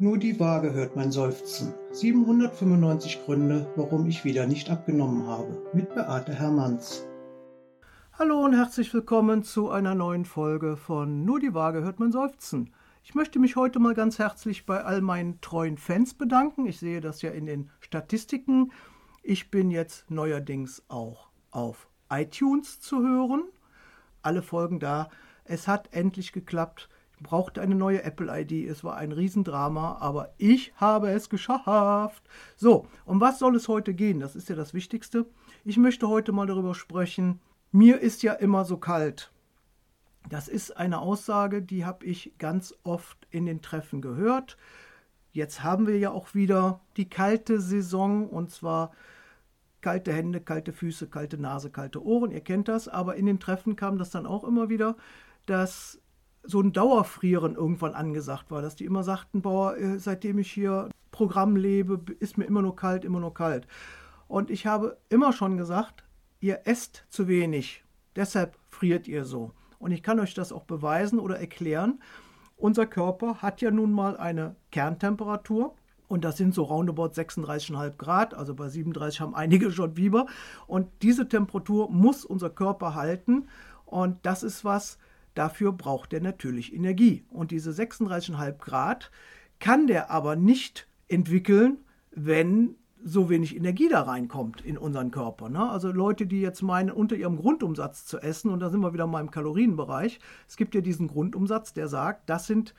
Nur die Waage hört mein Seufzen. 795 Gründe, warum ich wieder nicht abgenommen habe. Mit Beate Hermanns. Hallo und herzlich willkommen zu einer neuen Folge von Nur die Waage hört mein Seufzen. Ich möchte mich heute mal ganz herzlich bei all meinen treuen Fans bedanken. Ich sehe das ja in den Statistiken. Ich bin jetzt neuerdings auch auf iTunes zu hören. Alle Folgen da. Es hat endlich geklappt brauchte eine neue Apple-ID. Es war ein Riesendrama, aber ich habe es geschafft. So, um was soll es heute gehen? Das ist ja das Wichtigste. Ich möchte heute mal darüber sprechen. Mir ist ja immer so kalt. Das ist eine Aussage, die habe ich ganz oft in den Treffen gehört. Jetzt haben wir ja auch wieder die kalte Saison und zwar kalte Hände, kalte Füße, kalte Nase, kalte Ohren. Ihr kennt das, aber in den Treffen kam das dann auch immer wieder, dass so ein Dauerfrieren irgendwann angesagt war, dass die immer sagten, boah, äh, seitdem ich hier Programm lebe, ist mir immer nur kalt, immer nur kalt. Und ich habe immer schon gesagt, ihr esst zu wenig, deshalb friert ihr so. Und ich kann euch das auch beweisen oder erklären. Unser Körper hat ja nun mal eine Kerntemperatur. Und das sind so roundabout 36,5 Grad, also bei 37 haben einige schon Fieber. Und diese Temperatur muss unser Körper halten. Und das ist was, Dafür braucht er natürlich Energie. Und diese 36,5 Grad kann der aber nicht entwickeln, wenn so wenig Energie da reinkommt in unseren Körper. Ne? Also Leute, die jetzt meinen, unter ihrem Grundumsatz zu essen, und da sind wir wieder mal im Kalorienbereich, es gibt ja diesen Grundumsatz, der sagt, das sind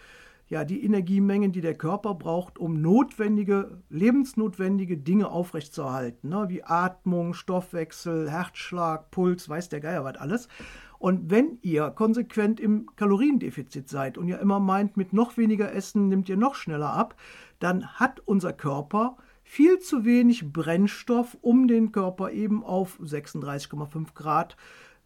ja die Energiemengen, die der Körper braucht, um notwendige, lebensnotwendige Dinge aufrechtzuerhalten, ne? wie Atmung, Stoffwechsel, Herzschlag, Puls, weiß der Geier was alles. Und wenn ihr konsequent im Kaloriendefizit seid und ihr immer meint, mit noch weniger Essen nimmt ihr noch schneller ab, dann hat unser Körper viel zu wenig Brennstoff, um den Körper eben auf 36,5 Grad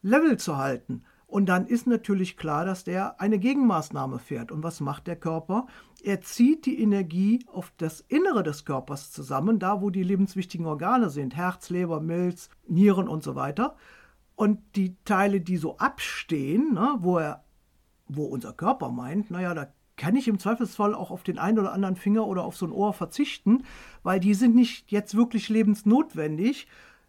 Level zu halten. Und dann ist natürlich klar, dass der eine Gegenmaßnahme fährt. Und was macht der Körper? Er zieht die Energie auf das Innere des Körpers zusammen, da wo die lebenswichtigen Organe sind, Herz, Leber, Milz, Nieren und so weiter. Und die Teile, die so abstehen, ne, wo, er, wo unser Körper meint, naja, da kann ich im Zweifelsfall auch auf den einen oder anderen Finger oder auf so ein Ohr verzichten, weil die sind nicht jetzt wirklich lebensnotwendig.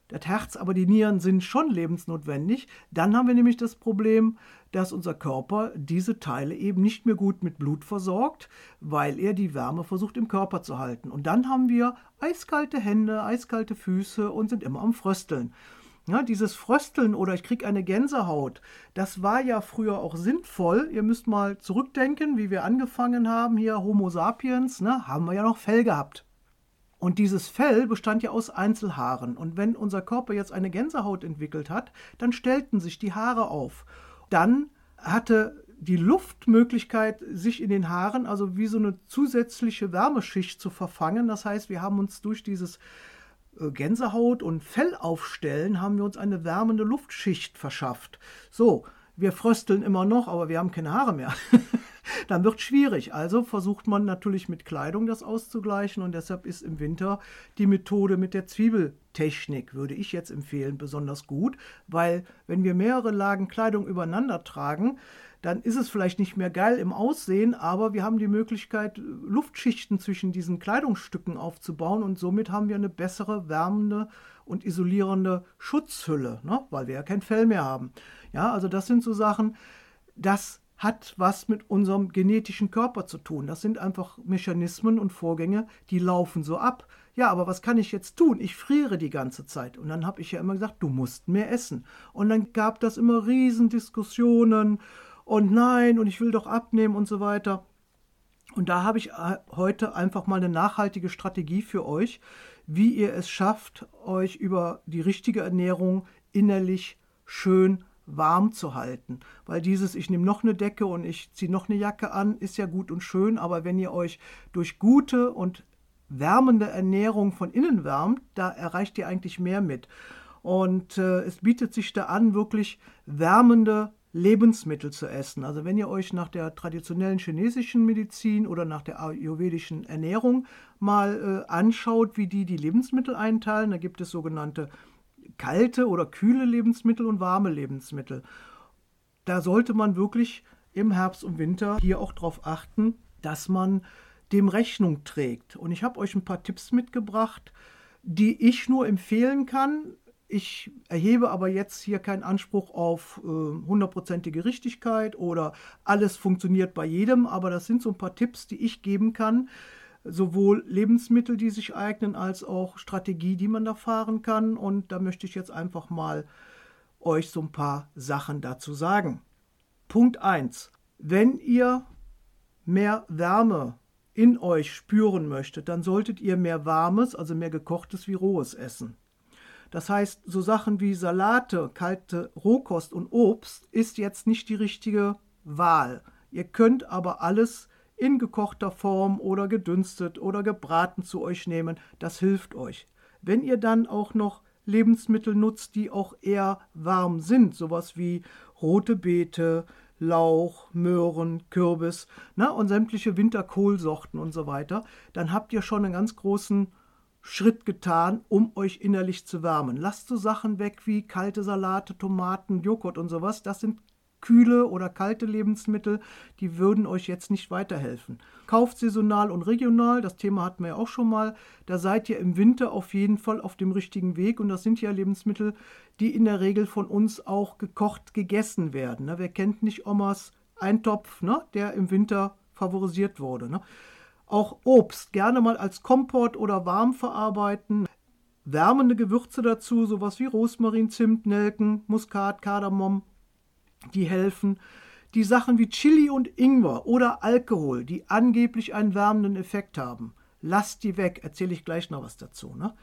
Das Herz, aber die Nieren sind schon lebensnotwendig. Dann haben wir nämlich das Problem, dass unser Körper diese Teile eben nicht mehr gut mit Blut versorgt, weil er die Wärme versucht im Körper zu halten. Und dann haben wir eiskalte Hände, eiskalte Füße und sind immer am Frösteln. Ja, dieses Frösteln oder ich kriege eine Gänsehaut, das war ja früher auch sinnvoll. Ihr müsst mal zurückdenken, wie wir angefangen haben, hier Homo sapiens, ne, haben wir ja noch Fell gehabt. Und dieses Fell bestand ja aus Einzelhaaren. Und wenn unser Körper jetzt eine Gänsehaut entwickelt hat, dann stellten sich die Haare auf. Dann hatte die Luftmöglichkeit, sich in den Haaren, also wie so eine zusätzliche Wärmeschicht zu verfangen. Das heißt, wir haben uns durch dieses Gänsehaut und Fell aufstellen, haben wir uns eine wärmende Luftschicht verschafft. So, wir frösteln immer noch, aber wir haben keine Haare mehr. Dann wird schwierig. Also versucht man natürlich mit Kleidung das auszugleichen und deshalb ist im Winter die Methode mit der Zwiebeltechnik, würde ich jetzt empfehlen, besonders gut, weil wenn wir mehrere Lagen Kleidung übereinander tragen, dann ist es vielleicht nicht mehr geil im Aussehen, aber wir haben die Möglichkeit, Luftschichten zwischen diesen Kleidungsstücken aufzubauen und somit haben wir eine bessere, wärmende und isolierende Schutzhülle, ne? weil wir ja kein Fell mehr haben. Ja, also das sind so Sachen, das hat was mit unserem genetischen Körper zu tun. Das sind einfach Mechanismen und Vorgänge, die laufen so ab. Ja, aber was kann ich jetzt tun? Ich friere die ganze Zeit. Und dann habe ich ja immer gesagt, du musst mehr essen. Und dann gab das immer Riesendiskussionen und nein, und ich will doch abnehmen und so weiter. Und da habe ich äh, heute einfach mal eine nachhaltige Strategie für euch, wie ihr es schafft, euch über die richtige Ernährung innerlich schön warm zu halten. Weil dieses, ich nehme noch eine Decke und ich ziehe noch eine Jacke an, ist ja gut und schön, aber wenn ihr euch durch gute und wärmende Ernährung von innen wärmt, da erreicht ihr eigentlich mehr mit. Und äh, es bietet sich da an, wirklich wärmende Lebensmittel zu essen. Also wenn ihr euch nach der traditionellen chinesischen Medizin oder nach der ayurvedischen Ernährung mal äh, anschaut, wie die die Lebensmittel einteilen, da gibt es sogenannte kalte oder kühle Lebensmittel und warme Lebensmittel. Da sollte man wirklich im Herbst und Winter hier auch darauf achten, dass man dem Rechnung trägt. Und ich habe euch ein paar Tipps mitgebracht, die ich nur empfehlen kann. Ich erhebe aber jetzt hier keinen Anspruch auf äh, hundertprozentige äh, Richtigkeit oder alles funktioniert bei jedem, aber das sind so ein paar Tipps, die ich geben kann. Sowohl Lebensmittel, die sich eignen, als auch Strategie, die man da fahren kann. Und da möchte ich jetzt einfach mal euch so ein paar Sachen dazu sagen. Punkt 1. Wenn ihr mehr Wärme in euch spüren möchtet, dann solltet ihr mehr warmes, also mehr gekochtes wie rohes essen. Das heißt, so Sachen wie Salate, kalte Rohkost und Obst ist jetzt nicht die richtige Wahl. Ihr könnt aber alles in gekochter Form oder gedünstet oder gebraten zu euch nehmen. Das hilft euch. Wenn ihr dann auch noch Lebensmittel nutzt, die auch eher warm sind, sowas wie rote Beete, Lauch, Möhren, Kürbis na, und sämtliche Winterkohlsorten und so weiter, dann habt ihr schon einen ganz großen Schritt getan, um euch innerlich zu wärmen. Lasst so Sachen weg wie kalte Salate, Tomaten, Joghurt und sowas. Das sind kühle oder kalte Lebensmittel, die würden euch jetzt nicht weiterhelfen. Kauft saisonal und regional, das Thema hatten wir ja auch schon mal. Da seid ihr im Winter auf jeden Fall auf dem richtigen Weg und das sind ja Lebensmittel, die in der Regel von uns auch gekocht gegessen werden. Ne? Wer kennt nicht Omas Eintopf, ne? der im Winter favorisiert wurde. Ne? Auch Obst gerne mal als Kompott oder warm verarbeiten. Wärmende Gewürze dazu, sowas wie Rosmarin, Zimt, Nelken, Muskat, Kardamom, die helfen. Die Sachen wie Chili und Ingwer oder Alkohol, die angeblich einen wärmenden Effekt haben, lasst die weg. Erzähle ich gleich noch was dazu. Ne?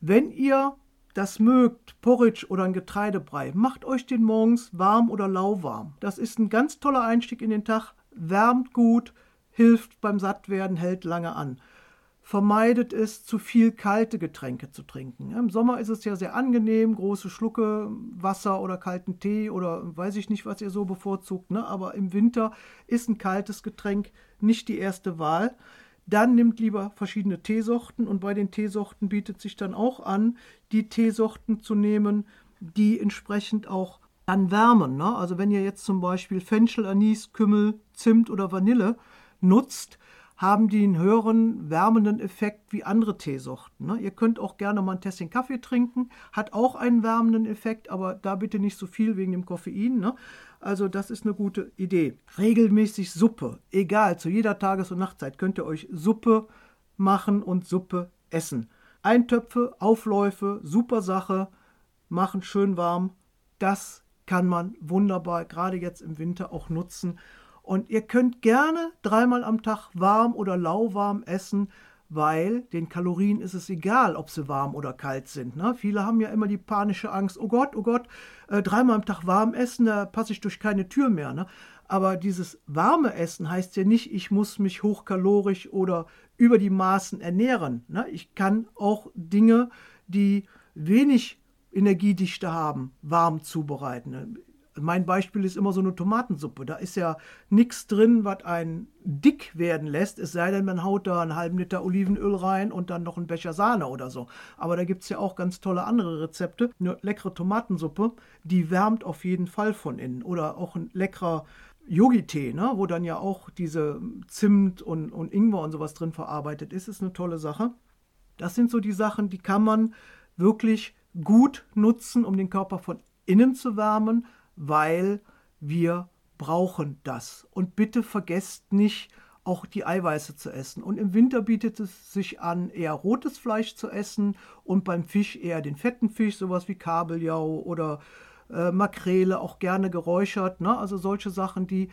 Wenn ihr das mögt, Porridge oder ein Getreidebrei, macht euch den morgens warm oder lauwarm. Das ist ein ganz toller Einstieg in den Tag, wärmt gut, hilft beim Sattwerden, hält lange an vermeidet es, zu viel kalte Getränke zu trinken. Im Sommer ist es ja sehr angenehm, große Schlucke Wasser oder kalten Tee oder weiß ich nicht, was ihr so bevorzugt. Ne? Aber im Winter ist ein kaltes Getränk nicht die erste Wahl. Dann nimmt lieber verschiedene Teesorten und bei den Teesorten bietet sich dann auch an, die Teesorten zu nehmen, die entsprechend auch dann wärmen. Ne? Also wenn ihr jetzt zum Beispiel Fenchel, Anis, Kümmel, Zimt oder Vanille nutzt, haben die einen höheren wärmenden Effekt wie andere Teesorten. Ne? Ihr könnt auch gerne mal ein Tässchen Kaffee trinken, hat auch einen wärmenden Effekt, aber da bitte nicht so viel wegen dem Koffein. Ne? Also das ist eine gute Idee. Regelmäßig Suppe, egal, zu jeder Tages- und Nachtzeit könnt ihr euch Suppe machen und Suppe essen. Eintöpfe, Aufläufe, super Sache, machen schön warm. Das kann man wunderbar gerade jetzt im Winter auch nutzen und ihr könnt gerne dreimal am Tag warm oder lauwarm essen, weil den Kalorien ist es egal, ob sie warm oder kalt sind. Ne? Viele haben ja immer die panische Angst, oh Gott, oh Gott, äh, dreimal am Tag warm essen, da passe ich durch keine Tür mehr. Ne? Aber dieses warme Essen heißt ja nicht, ich muss mich hochkalorisch oder über die Maßen ernähren. Ne? Ich kann auch Dinge, die wenig Energiedichte haben, warm zubereiten. Mein Beispiel ist immer so eine Tomatensuppe. Da ist ja nichts drin, was einen dick werden lässt, es sei denn, man haut da einen halben Liter Olivenöl rein und dann noch einen Becher Sahne oder so. Aber da gibt es ja auch ganz tolle andere Rezepte. Eine leckere Tomatensuppe, die wärmt auf jeden Fall von innen. Oder auch ein leckerer Yogi-Tee, ne, wo dann ja auch diese Zimt und, und Ingwer und sowas drin verarbeitet ist, ist eine tolle Sache. Das sind so die Sachen, die kann man wirklich gut nutzen, um den Körper von innen zu wärmen, weil wir brauchen das. Und bitte vergesst nicht, auch die Eiweiße zu essen. Und im Winter bietet es sich an, eher rotes Fleisch zu essen und beim Fisch eher den fetten Fisch, sowas wie Kabeljau oder äh, Makrele, auch gerne geräuchert. Ne? Also solche Sachen, die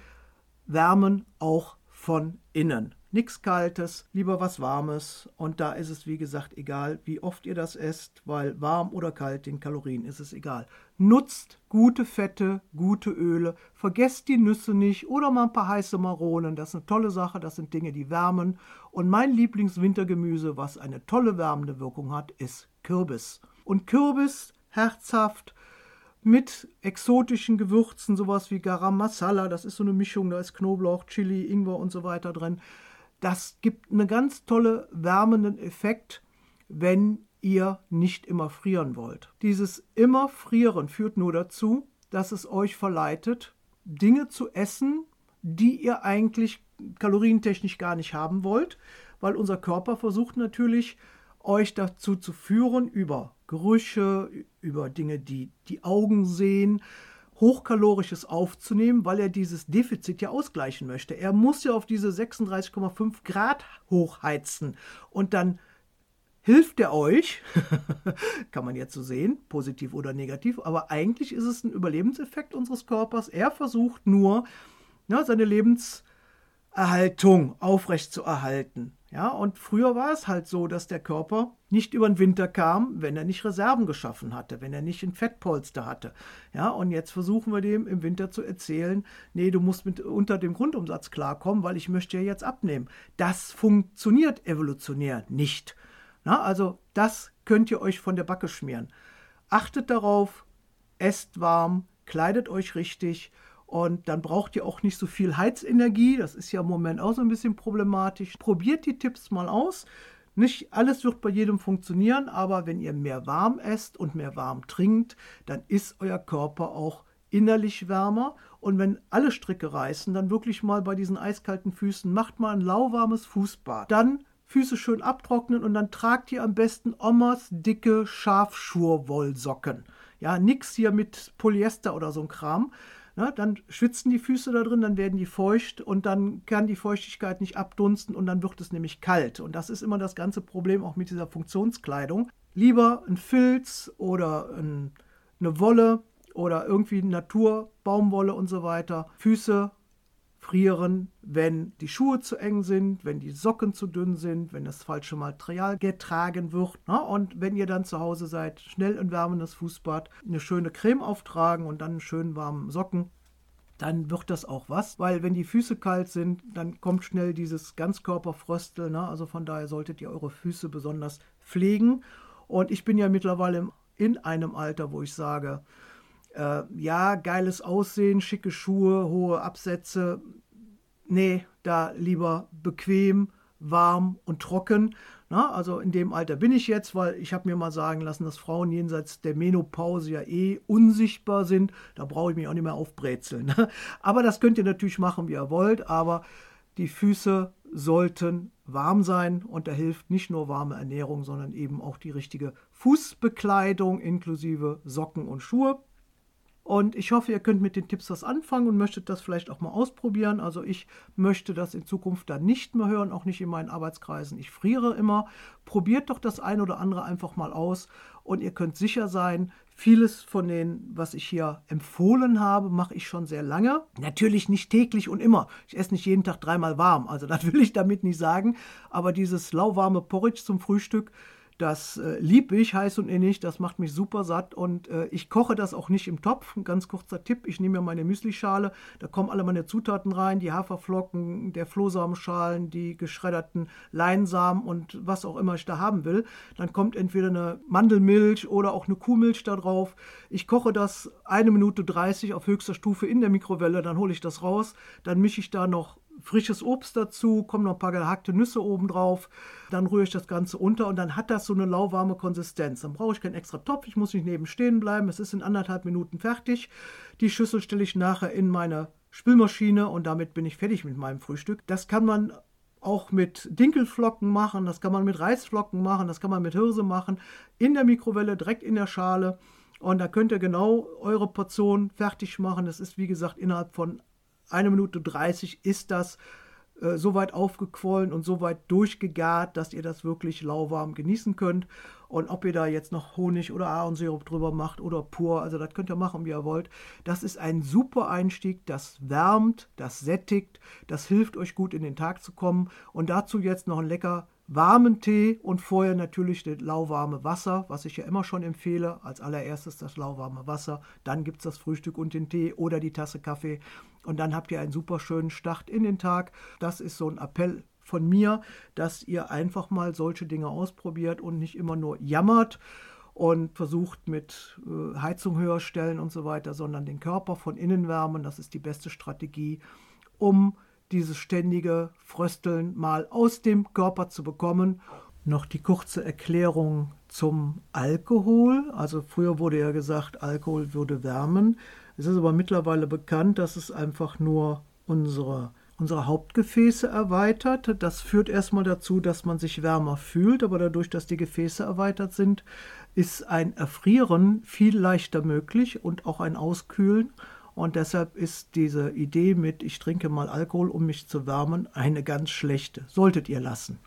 wärmen auch von innen nichts Kaltes, lieber was Warmes. Und da ist es, wie gesagt, egal, wie oft ihr das esst, weil warm oder kalt, den Kalorien ist es egal. Nutzt gute Fette, gute Öle, vergesst die Nüsse nicht oder mal ein paar heiße Maronen. Das ist eine tolle Sache, das sind Dinge, die wärmen. Und mein Lieblingswintergemüse, was eine tolle wärmende Wirkung hat, ist Kürbis. Und Kürbis, herzhaft, mit exotischen Gewürzen, sowas wie Garam Masala, das ist so eine Mischung, da ist Knoblauch, Chili, Ingwer und so weiter drin. Das gibt einen ganz tolle wärmenden Effekt, wenn ihr nicht immer frieren wollt. Dieses immer frieren führt nur dazu, dass es euch verleitet, Dinge zu essen, die ihr eigentlich kalorientechnisch gar nicht haben wollt, weil unser Körper versucht natürlich, euch dazu zu führen, über Gerüche, über Dinge, die die Augen sehen, Hochkalorisches aufzunehmen, weil er dieses Defizit ja ausgleichen möchte. Er muss ja auf diese 36,5 Grad hochheizen und dann hilft er euch, kann man jetzt so sehen, positiv oder negativ, aber eigentlich ist es ein Überlebenseffekt unseres Körpers. Er versucht nur, ja, seine Lebenserhaltung aufrechtzuerhalten. Ja, und früher war es halt so, dass der Körper nicht über den Winter kam, wenn er nicht Reserven geschaffen hatte, wenn er nicht ein Fettpolster hatte. Ja, und jetzt versuchen wir dem im Winter zu erzählen, nee, du musst mit unter dem Grundumsatz klarkommen, weil ich möchte ja jetzt abnehmen. Das funktioniert evolutionär nicht. Na, also das könnt ihr euch von der Backe schmieren. Achtet darauf, esst warm, kleidet euch richtig und dann braucht ihr auch nicht so viel Heizenergie. Das ist ja im Moment auch so ein bisschen problematisch. Probiert die Tipps mal aus. Nicht alles wird bei jedem funktionieren, aber wenn ihr mehr warm esst und mehr warm trinkt, dann ist euer Körper auch innerlich wärmer. Und wenn alle Stricke reißen, dann wirklich mal bei diesen eiskalten Füßen, macht mal ein lauwarmes Fußbad. Dann Füße schön abtrocknen und dann tragt ihr am besten Omas dicke Schafschurwollsocken. Ja, nix hier mit Polyester oder so ein Kram. Na, dann schwitzen die Füße da drin, dann werden die feucht und dann kann die Feuchtigkeit nicht abdunsten und dann wird es nämlich kalt. Und das ist immer das ganze Problem auch mit dieser Funktionskleidung. Lieber ein Filz oder ein, eine Wolle oder irgendwie Natur, Baumwolle und so weiter. Füße frieren, wenn die Schuhe zu eng sind, wenn die Socken zu dünn sind, wenn das falsche Material getragen wird. Na, und wenn ihr dann zu Hause seid, schnell ein wärmendes Fußbad, eine schöne Creme auftragen und dann einen schönen warmen Socken. Dann wird das auch was, weil wenn die Füße kalt sind, dann kommt schnell dieses Ganzkörperfröstel. Ne? Also von daher solltet ihr eure Füße besonders pflegen. Und ich bin ja mittlerweile in einem Alter, wo ich sage, äh, ja, geiles Aussehen, schicke Schuhe, hohe Absätze. Nee, da lieber bequem, warm und trocken. Na, also in dem Alter bin ich jetzt, weil ich habe mir mal sagen lassen, dass Frauen jenseits der Menopause ja eh unsichtbar sind. Da brauche ich mich auch nicht mehr aufbrezeln. Ne? Aber das könnt ihr natürlich machen, wie ihr wollt. Aber die Füße sollten warm sein und da hilft nicht nur warme Ernährung, sondern eben auch die richtige Fußbekleidung inklusive Socken und Schuhe. Und ich hoffe, ihr könnt mit den Tipps was anfangen und möchtet das vielleicht auch mal ausprobieren. Also ich möchte das in Zukunft dann nicht mehr hören, auch nicht in meinen Arbeitskreisen. Ich friere immer. Probiert doch das ein oder andere einfach mal aus und ihr könnt sicher sein, vieles von dem, was ich hier empfohlen habe, mache ich schon sehr lange. Natürlich nicht täglich und immer. Ich esse nicht jeden Tag dreimal warm. Also das will ich damit nicht sagen. Aber dieses lauwarme Porridge zum Frühstück, das äh, lieb ich, heiß und innig, das macht mich super satt und äh, ich koche das auch nicht im Topf. Ein ganz kurzer Tipp, ich nehme mir meine Müslischale, da kommen alle meine Zutaten rein, die Haferflocken, der Flohsamenschalen, die geschredderten Leinsamen und was auch immer ich da haben will. Dann kommt entweder eine Mandelmilch oder auch eine Kuhmilch da drauf. Ich koche das eine Minute 30 auf höchster Stufe in der Mikrowelle, dann hole ich das raus, dann mische ich da noch frisches Obst dazu, kommen noch ein paar gehackte Nüsse oben drauf, dann rühre ich das Ganze unter und dann hat das so eine lauwarme Konsistenz. Dann brauche ich keinen extra Topf, ich muss nicht neben stehen bleiben, es ist in anderthalb Minuten fertig. Die Schüssel stelle ich nachher in meine Spülmaschine und damit bin ich fertig mit meinem Frühstück. Das kann man auch mit Dinkelflocken machen, das kann man mit Reisflocken machen, das kann man mit Hirse machen, in der Mikrowelle, direkt in der Schale. Und da könnt ihr genau eure Portion fertig machen. Das ist wie gesagt innerhalb von eine Minute 30 ist das äh, so weit aufgequollen und so weit durchgegart, dass ihr das wirklich lauwarm genießen könnt. Und ob ihr da jetzt noch Honig oder Ahornsirup drüber macht oder pur, also das könnt ihr machen, wie ihr wollt. Das ist ein super Einstieg, das wärmt, das sättigt, das hilft euch gut in den Tag zu kommen. Und dazu jetzt noch ein lecker warmen Tee und vorher natürlich das lauwarme Wasser, was ich ja immer schon empfehle. Als allererstes das lauwarme Wasser, dann gibt es das Frühstück und den Tee oder die Tasse Kaffee und dann habt ihr einen super schönen Start in den Tag. Das ist so ein Appell von mir, dass ihr einfach mal solche Dinge ausprobiert und nicht immer nur jammert und versucht mit äh, Heizung höher stellen und so weiter, sondern den Körper von innen wärmen. Das ist die beste Strategie, um dieses ständige Frösteln mal aus dem Körper zu bekommen. Noch die kurze Erklärung zum Alkohol. Also früher wurde ja gesagt, Alkohol würde wärmen. Es ist aber mittlerweile bekannt, dass es einfach nur unsere unsere Hauptgefäße erweitert. Das führt erstmal dazu, dass man sich wärmer fühlt, aber dadurch, dass die Gefäße erweitert sind, ist ein Erfrieren viel leichter möglich und auch ein Auskühlen. Und deshalb ist diese Idee mit, ich trinke mal Alkohol, um mich zu wärmen, eine ganz schlechte. Solltet ihr lassen.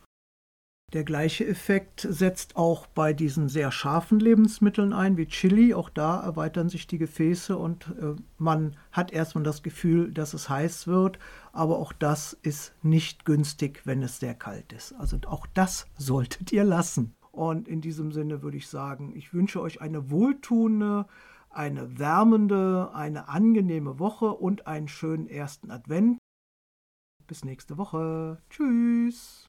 Der gleiche Effekt setzt auch bei diesen sehr scharfen Lebensmitteln ein, wie Chili. Auch da erweitern sich die Gefäße und äh, man hat erstmal das Gefühl, dass es heiß wird. Aber auch das ist nicht günstig, wenn es sehr kalt ist. Also auch das solltet ihr lassen. Und in diesem Sinne würde ich sagen, ich wünsche euch eine wohltuende, eine wärmende, eine angenehme Woche und einen schönen ersten Advent. Bis nächste Woche. Tschüss.